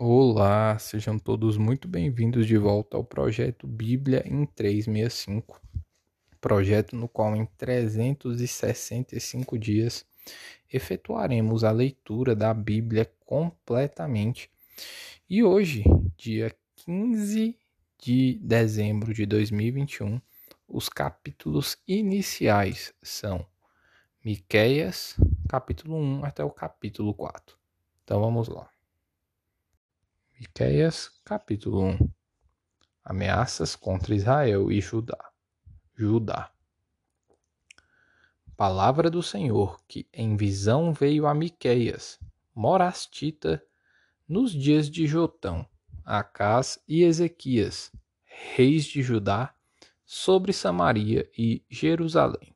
Olá, sejam todos muito bem-vindos de volta ao projeto Bíblia em 365. Projeto no qual em 365 dias efetuaremos a leitura da Bíblia completamente. E hoje, dia 15 de dezembro de 2021, os capítulos iniciais são Miqueias, capítulo 1 até o capítulo 4. Então vamos lá. Miqueias, capítulo 1 Ameaças contra Israel e Judá. Judá. Palavra do Senhor que em visão veio a Miqueias, morastita, nos dias de Jotão, Acás e Ezequias, reis de Judá, sobre Samaria e Jerusalém.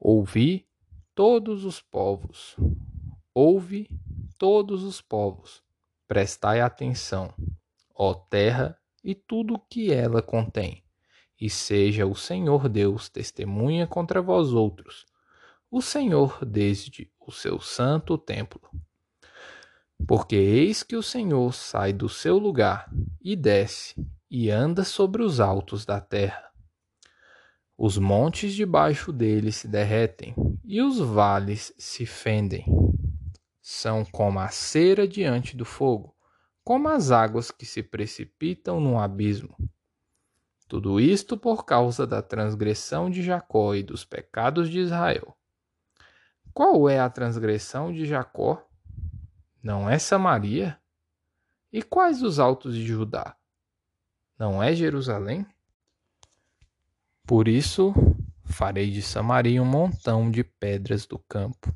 Ouvi todos os povos, ouve todos os povos Prestai atenção, ó terra, e tudo o que ela contém, e seja o Senhor Deus testemunha contra vós outros, o Senhor desde o seu santo templo. Porque eis que o Senhor sai do seu lugar e desce, e anda sobre os altos da terra. Os montes debaixo dele se derretem, e os vales se fendem são como a cera diante do fogo, como as águas que se precipitam no abismo. Tudo isto por causa da transgressão de Jacó e dos pecados de Israel. Qual é a transgressão de Jacó? Não é Samaria? E quais os altos de Judá? Não é Jerusalém? Por isso farei de Samaria um montão de pedras do campo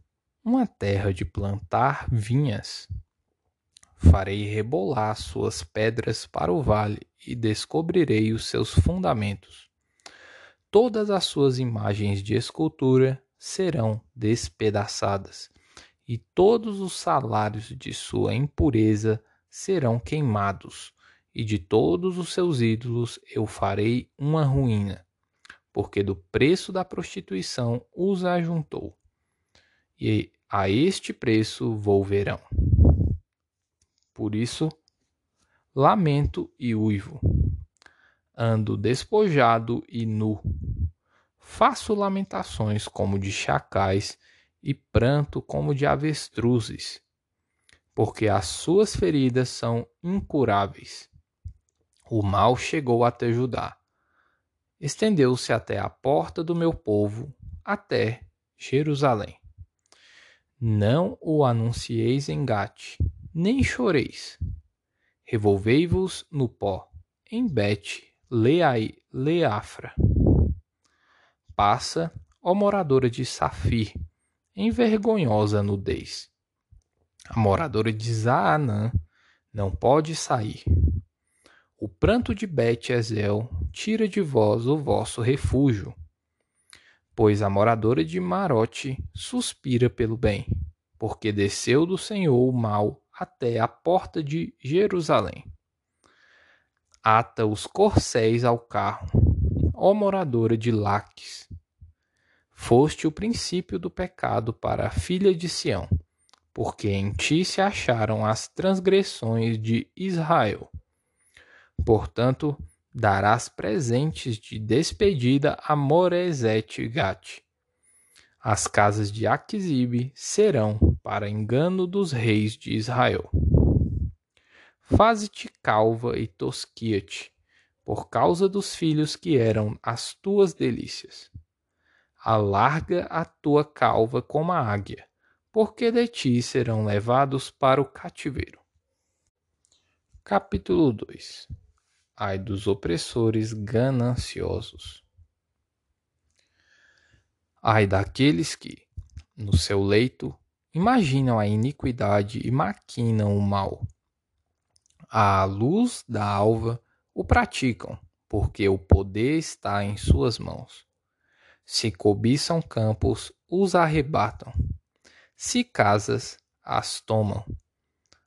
uma terra de plantar vinhas. Farei rebolar suas pedras para o vale e descobrirei os seus fundamentos. Todas as suas imagens de escultura serão despedaçadas, e todos os salários de sua impureza serão queimados, e de todos os seus ídolos eu farei uma ruína, porque do preço da prostituição os ajuntou. E a este preço volverão. Por isso, lamento e uivo. Ando despojado e nu. Faço lamentações como de chacais e pranto como de avestruzes, porque as suas feridas são incuráveis. O mal chegou até Judá. Estendeu-se até a porta do meu povo, até Jerusalém. Não o anuncieis em Gate, nem choreis. Revolvei-vos no pó, em Bet, Leai, Leafra. Passa, ó moradora de Safir, em vergonhosa nudez. A moradora de Zaanã não pode sair. O pranto de Bet Ezel tira de vós o vosso refúgio pois a moradora de Marote suspira pelo bem, porque desceu do Senhor o mal até a porta de Jerusalém. Ata os corcéis ao carro, ó moradora de Laques. Foste o princípio do pecado para a filha de Sião, porque em ti se acharam as transgressões de Israel. Portanto, darás presentes de despedida a Morezete Gate. As casas de Aquisibe serão para engano dos reis de Israel. Faze-te calva e tosquia-te, por causa dos filhos que eram as tuas delícias. Alarga a tua calva como a águia, porque de ti serão levados para o cativeiro. Capítulo 2 ai dos opressores gananciosos. Ai daqueles que, no seu leito, imaginam a iniquidade e maquinam o mal. À luz da alva o praticam, porque o poder está em suas mãos. Se cobiçam campos, os arrebatam. Se casas, as tomam.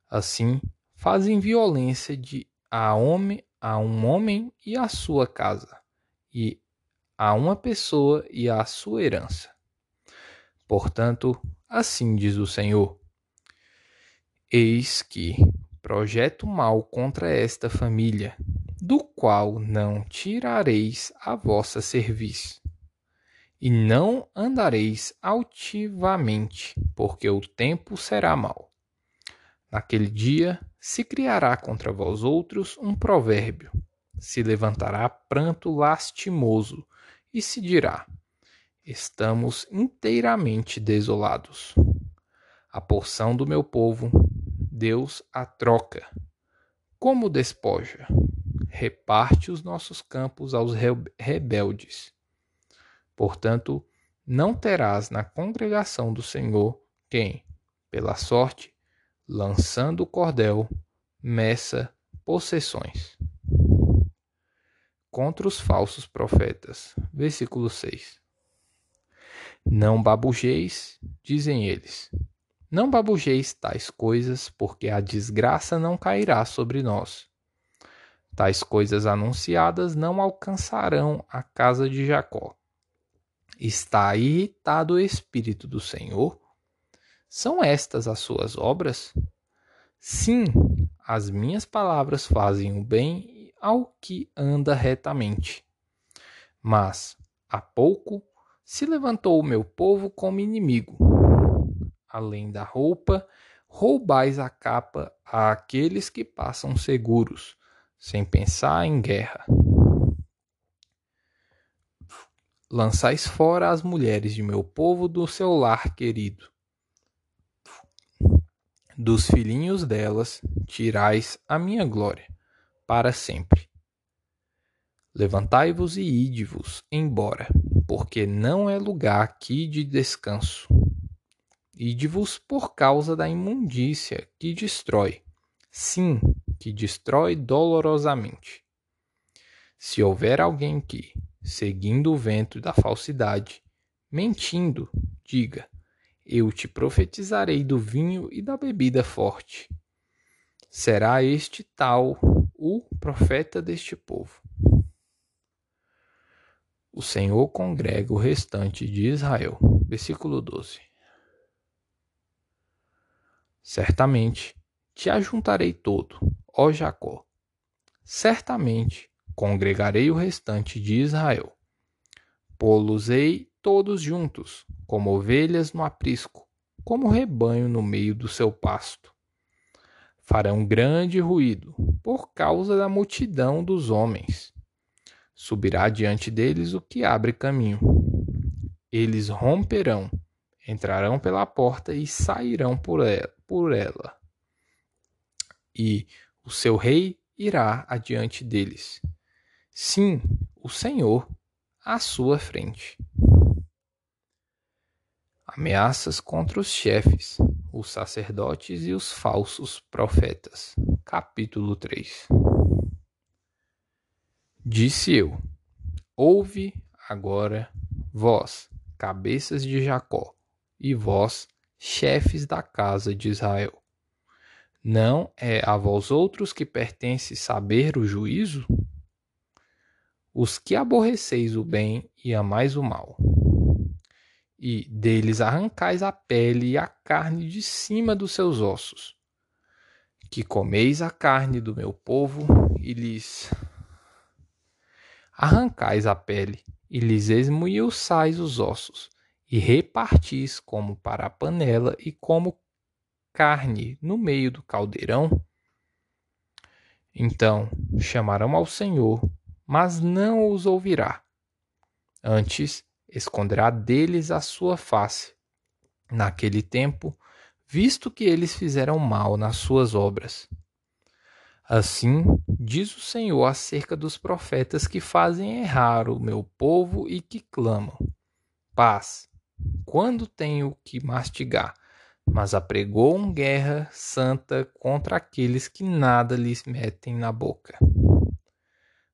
Assim, fazem violência de a homem a um homem e a sua casa, e a uma pessoa e a sua herança. Portanto, assim diz o Senhor: Eis que projeto mal contra esta família, do qual não tirareis a vossa serviço. E não andareis altivamente, porque o tempo será mau. Naquele dia se criará contra vós outros um provérbio, se levantará pranto lastimoso, e se dirá: Estamos inteiramente desolados. A porção do meu povo, Deus a troca. Como despoja, reparte os nossos campos aos rebeldes. Portanto, não terás na congregação do Senhor quem, pela sorte, lançando o cordel, meça possessões. Contra os falsos profetas. Versículo 6. Não babujeis, dizem eles. Não babujeis tais coisas, porque a desgraça não cairá sobre nós. Tais coisas anunciadas não alcançarão a casa de Jacó. Está irritado o Espírito do Senhor? São estas as suas obras? Sim, as minhas palavras fazem o bem ao que anda retamente. Mas, há pouco, se levantou o meu povo como inimigo. Além da roupa, roubais a capa àqueles que passam seguros, sem pensar em guerra. Lançais fora as mulheres de meu povo do seu lar querido dos filhinhos delas tirais a minha glória para sempre. Levantai-vos e ide-vos embora, porque não é lugar aqui de descanso. Ide-vos por causa da imundícia que destrói, sim, que destrói dolorosamente. Se houver alguém que, seguindo o vento da falsidade, mentindo, diga: eu te profetizarei do vinho e da bebida forte. Será este tal o profeta deste povo. O Senhor congrega o restante de Israel. Versículo 12. Certamente te ajuntarei todo, ó Jacó. Certamente congregarei o restante de Israel. Pô-los-ei todos juntos, como ovelhas no aprisco, como rebanho no meio do seu pasto. Farão grande ruído, por causa da multidão dos homens. Subirá diante deles o que abre caminho. Eles romperão, entrarão pela porta e sairão por ela. E o seu rei irá adiante deles. Sim, o Senhor à sua frente. Ameaças contra os chefes, os sacerdotes e os falsos profetas. Capítulo 3 Disse eu: Ouve agora, vós, cabeças de Jacó, e vós, chefes da casa de Israel. Não é a vós outros que pertence saber o juízo? Os que aborreceis o bem e amais o mal e deles arrancais a pele e a carne de cima dos seus ossos. Que comeis a carne do meu povo e lhes arrancais a pele e lhes esmiuçais os ossos e repartis como para a panela e como carne no meio do caldeirão. Então chamarão ao Senhor, mas não os ouvirá. Antes esconderá deles a sua face. Naquele tempo, visto que eles fizeram mal nas suas obras. Assim diz o Senhor acerca dos profetas que fazem errar o meu povo e que clamam: Paz, quando tenho que mastigar, mas apregoam guerra santa contra aqueles que nada lhes metem na boca.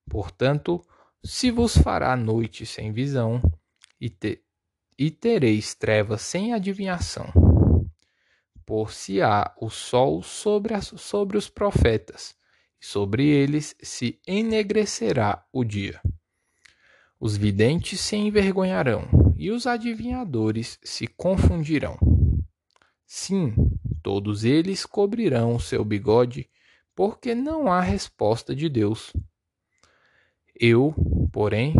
Portanto, se vos fará noite sem visão, e, te, e tereis trevas sem adivinhação. Por se há o sol sobre, a, sobre os profetas, e sobre eles se enegrecerá o dia. Os videntes se envergonharão, e os adivinhadores se confundirão. Sim, todos eles cobrirão o seu bigode, porque não há resposta de Deus. Eu, porém,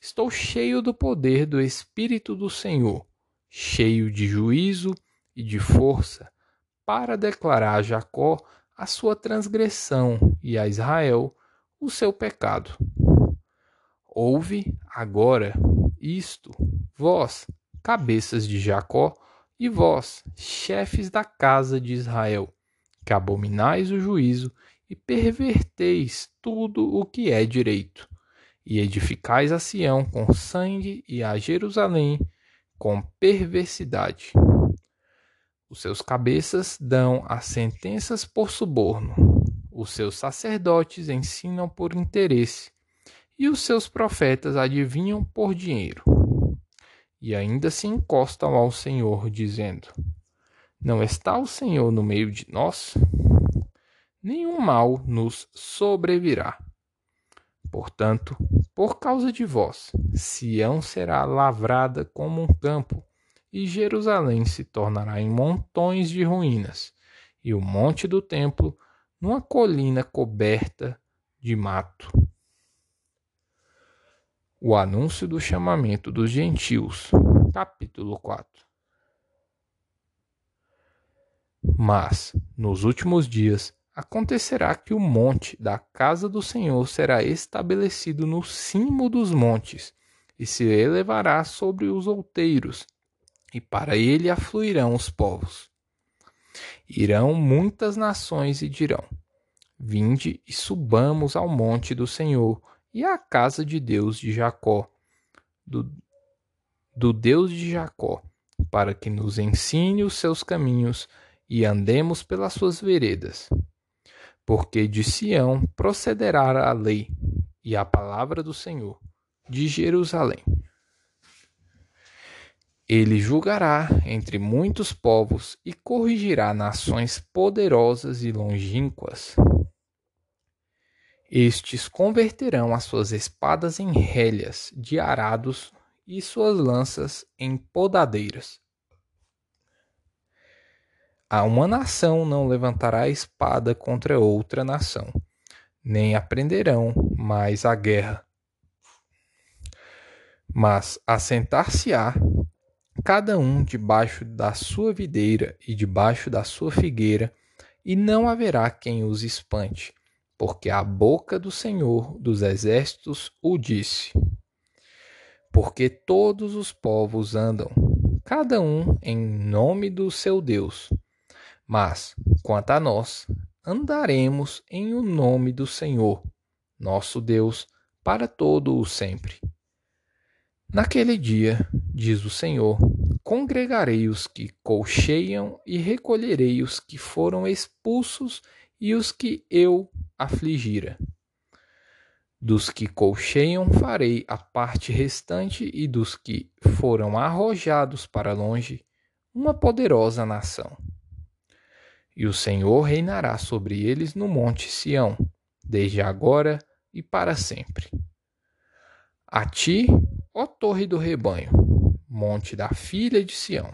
estou cheio do poder do Espírito do Senhor, cheio de juízo e de força, para declarar a Jacó a sua transgressão e a Israel o seu pecado. Ouve agora isto, vós, cabeças de Jacó, e vós, chefes da casa de Israel, que abominais o juízo e perverteis tudo o que é direito, e edificais a Sião com sangue e a Jerusalém com perversidade. Os seus cabeças dão as sentenças por suborno, os seus sacerdotes ensinam por interesse, e os seus profetas adivinham por dinheiro. E ainda se encostam ao Senhor, dizendo: Não está o Senhor no meio de nós? Nenhum mal nos sobrevirá. Portanto, por causa de vós, Sião será lavrada como um campo, e Jerusalém se tornará em montões de ruínas, e o monte do templo numa colina coberta de mato. O anúncio do chamamento dos gentios, capítulo 4. Mas, nos últimos dias, acontecerá que o monte da casa do Senhor será estabelecido no cimo dos montes, e se elevará sobre os outeiros, e para ele afluirão os povos. Irão muitas nações e dirão: Vinde e subamos ao monte do Senhor e à casa de Deus de Jacó, do, do Deus de Jacó, para que nos ensine os seus caminhos e andemos pelas suas veredas porque de Sião procederá a lei e a palavra do Senhor, de Jerusalém. Ele julgará entre muitos povos e corrigirá nações poderosas e longínquas. Estes converterão as suas espadas em rélias de arados e suas lanças em podadeiras. A uma nação não levantará espada contra outra nação, nem aprenderão mais a guerra. Mas assentar-se-á cada um debaixo da sua videira e debaixo da sua figueira, e não haverá quem os espante, porque a boca do Senhor dos exércitos o disse. Porque todos os povos andam, cada um em nome do seu Deus mas, quanto a nós, andaremos em o nome do Senhor, nosso Deus, para todo o sempre. Naquele dia, diz o Senhor, congregarei os que colcheiam e recolherei os que foram expulsos e os que eu afligira. Dos que colcheiam farei a parte restante e dos que foram arrojados para longe, uma poderosa nação e o Senhor reinará sobre eles no monte Sião, desde agora e para sempre. A ti, ó torre do rebanho, monte da filha de Sião,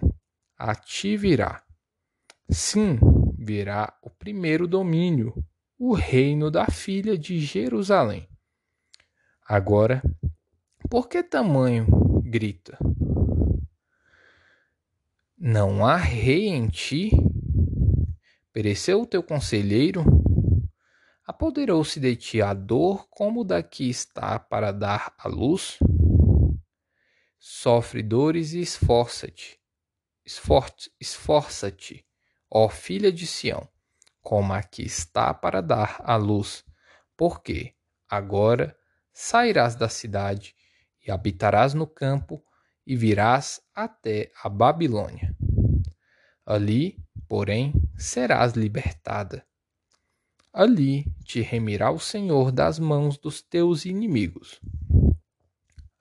a ti virá. Sim, virá o primeiro domínio, o reino da filha de Jerusalém. Agora, por que tamanho grita? Não há rei em ti? Pereceu o teu conselheiro? Apoderou-se de ti a dor como da que está para dar a luz? Sofre dores e esforça-te. Esforça-te, ó filha de Sião, como a que está para dar a luz, porque agora sairás da cidade e habitarás no campo e virás até a Babilônia. Ali porém, serás libertada. Ali te remirá o Senhor das mãos dos teus inimigos.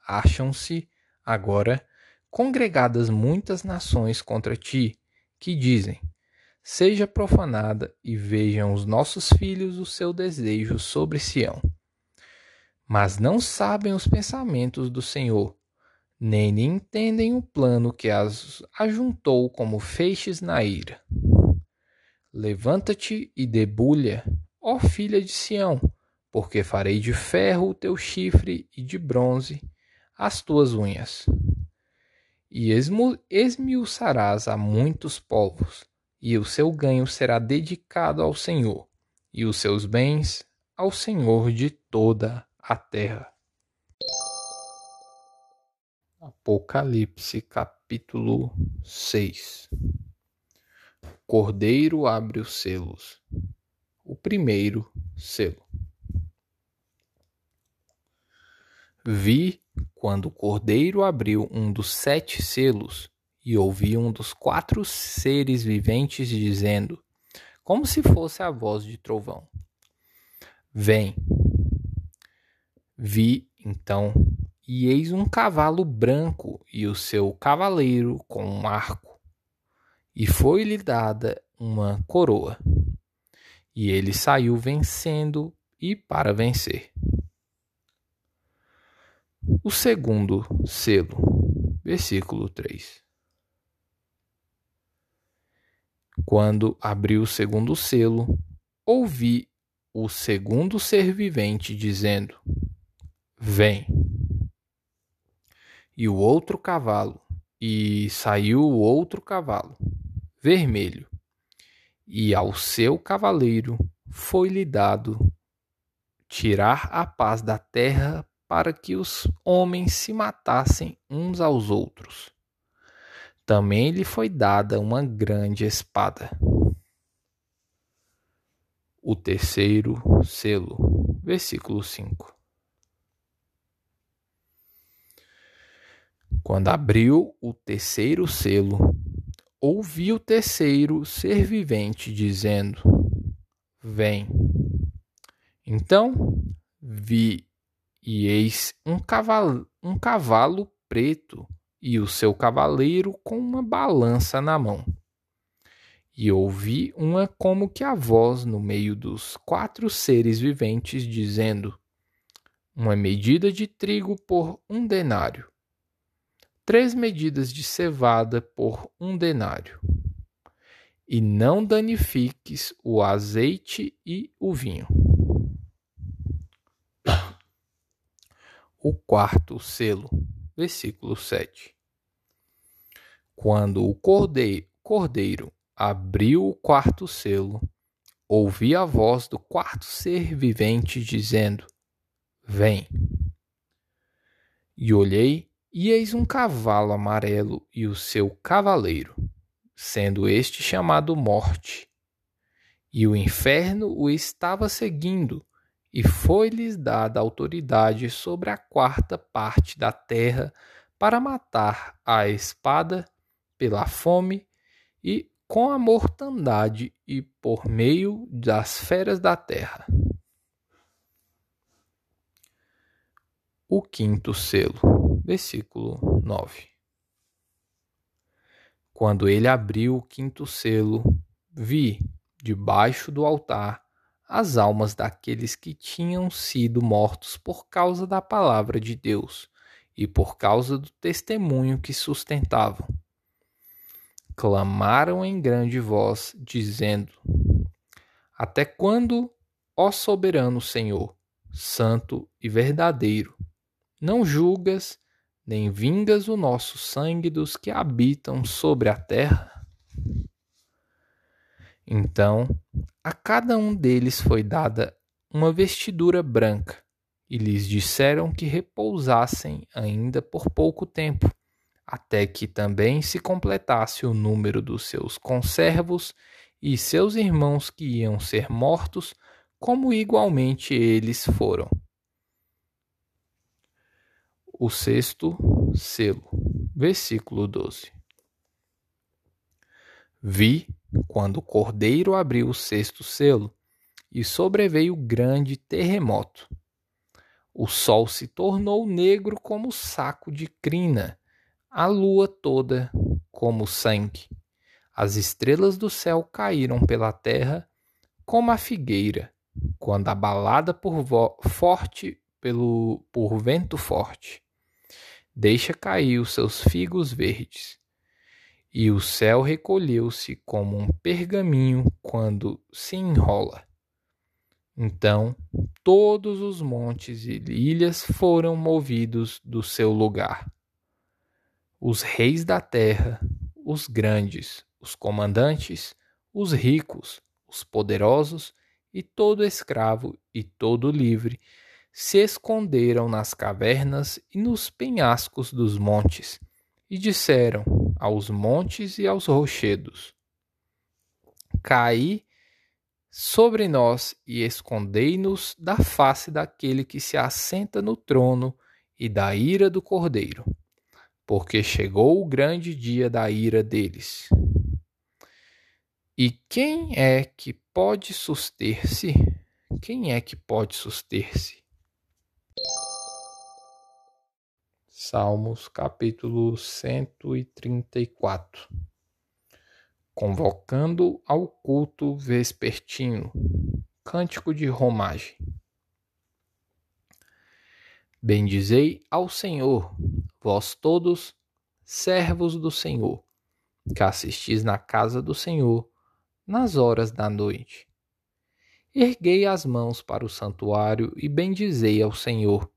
Acham-se, agora, congregadas muitas nações contra ti, que dizem: Seja profanada e vejam os nossos filhos o seu desejo sobre Sião. Mas não sabem os pensamentos do Senhor, nem entendem o plano que as ajuntou como feixes na ira. Levanta-te e debulha, ó filha de Sião, porque farei de ferro o teu chifre e de bronze as tuas unhas. E esmiuçarás a muitos povos, e o seu ganho será dedicado ao Senhor, e os seus bens ao Senhor de toda a terra. Apocalipse capítulo 6 Cordeiro abre os selos. O primeiro selo. Vi quando o cordeiro abriu um dos sete selos e ouvi um dos quatro seres viventes dizendo, como se fosse a voz de trovão: Vem. Vi então, e eis um cavalo branco e o seu cavaleiro com um arco, e foi-lhe dada uma coroa. E ele saiu vencendo e para vencer. O segundo selo, versículo 3. Quando abriu o segundo selo, ouvi o segundo ser vivente dizendo: Vem. E o outro cavalo, e saiu o outro cavalo, vermelho, e ao seu cavaleiro foi-lhe dado tirar a paz da terra para que os homens se matassem uns aos outros. Também lhe foi dada uma grande espada. O terceiro selo, versículo 5. Quando abriu o terceiro selo, ouvi o terceiro ser vivente dizendo: Vem. Então vi e eis um cavalo, um cavalo preto e o seu cavaleiro com uma balança na mão. E ouvi uma como que a voz no meio dos quatro seres viventes dizendo: Uma medida de trigo por um denário, três medidas de cevada por um denário. E não danifiques o azeite e o vinho. o quarto selo. Versículo 7. Quando o cordeiro, abriu o quarto selo, ouvi a voz do quarto ser vivente dizendo: Vem. E olhei, e eis um cavalo amarelo e o seu cavaleiro, sendo este chamado Morte. E o inferno o estava seguindo, e foi-lhes dada autoridade sobre a quarta parte da terra para matar a espada, pela fome e com a mortandade e por meio das feras da terra. O quinto selo, versículo 9. Quando ele abriu o quinto selo, vi, debaixo do altar, as almas daqueles que tinham sido mortos por causa da palavra de Deus e por causa do testemunho que sustentavam. Clamaram em grande voz, dizendo: Até quando, ó soberano Senhor, santo e verdadeiro, não julgas nem vingas o nosso sangue dos que habitam sobre a terra? Então a cada um deles foi dada uma vestidura branca, e lhes disseram que repousassem ainda por pouco tempo, até que também se completasse o número dos seus conservos e seus irmãos que iam ser mortos, como igualmente eles foram. O sexto selo, versículo 12. Vi quando o cordeiro abriu o sexto selo, e sobreveio grande terremoto. O sol se tornou negro como saco de crina, a lua toda como sangue. As estrelas do céu caíram pela terra como a figueira, quando abalada por forte pelo por vento forte. Deixa cair os seus figos verdes e o céu recolheu-se como um pergaminho quando se enrola. Então todos os montes e ilhas foram movidos do seu lugar. Os reis da terra, os grandes, os comandantes, os ricos, os poderosos e todo escravo e todo livre se esconderam nas cavernas e nos penhascos dos montes, e disseram aos montes e aos rochedos: Caí sobre nós e escondei-nos da face daquele que se assenta no trono e da ira do cordeiro, porque chegou o grande dia da ira deles. E quem é que pode suster-se? Quem é que pode suster-se? Salmos capítulo 134 Convocando ao culto vespertino Cântico de romagem Bendizei ao Senhor, vós todos, servos do Senhor, que assistis na casa do Senhor nas horas da noite. Erguei as mãos para o santuário e bendizei ao Senhor.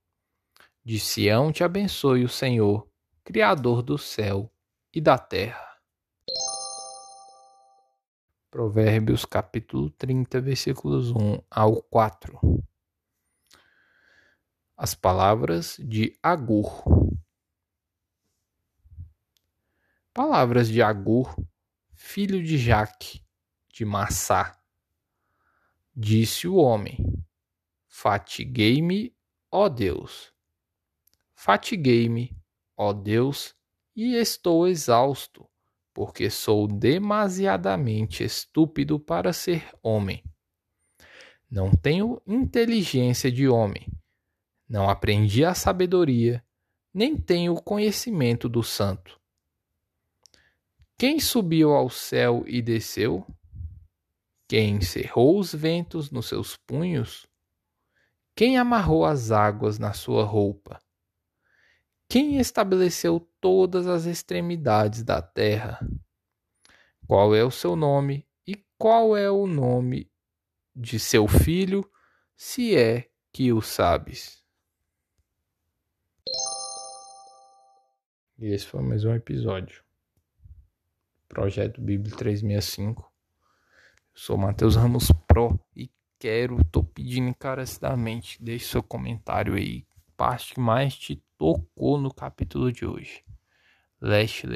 De Sião te abençoe o Senhor, Criador do céu e da terra. Provérbios capítulo 30, versículos 1 ao 4. As palavras de Agur. Palavras de Agur, filho de Jaque, de Massá. Disse o homem: Fatiguei-me, ó Deus. Fatiguei-me, ó Deus, e estou exausto, porque sou demasiadamente estúpido para ser homem. Não tenho inteligência de homem, não aprendi a sabedoria, nem tenho o conhecimento do santo. Quem subiu ao céu e desceu? Quem encerrou os ventos nos seus punhos? Quem amarrou as águas na sua roupa? Quem estabeleceu todas as extremidades da terra? Qual é o seu nome e qual é o nome de seu filho, se é que o sabes? E esse foi mais um episódio. Projeto Bíblia 365 Sou Matheus Ramos Pro e quero, tô pedindo encarecidamente, deixe seu comentário aí, parte que mais te tocou no capítulo de hoje. Leste.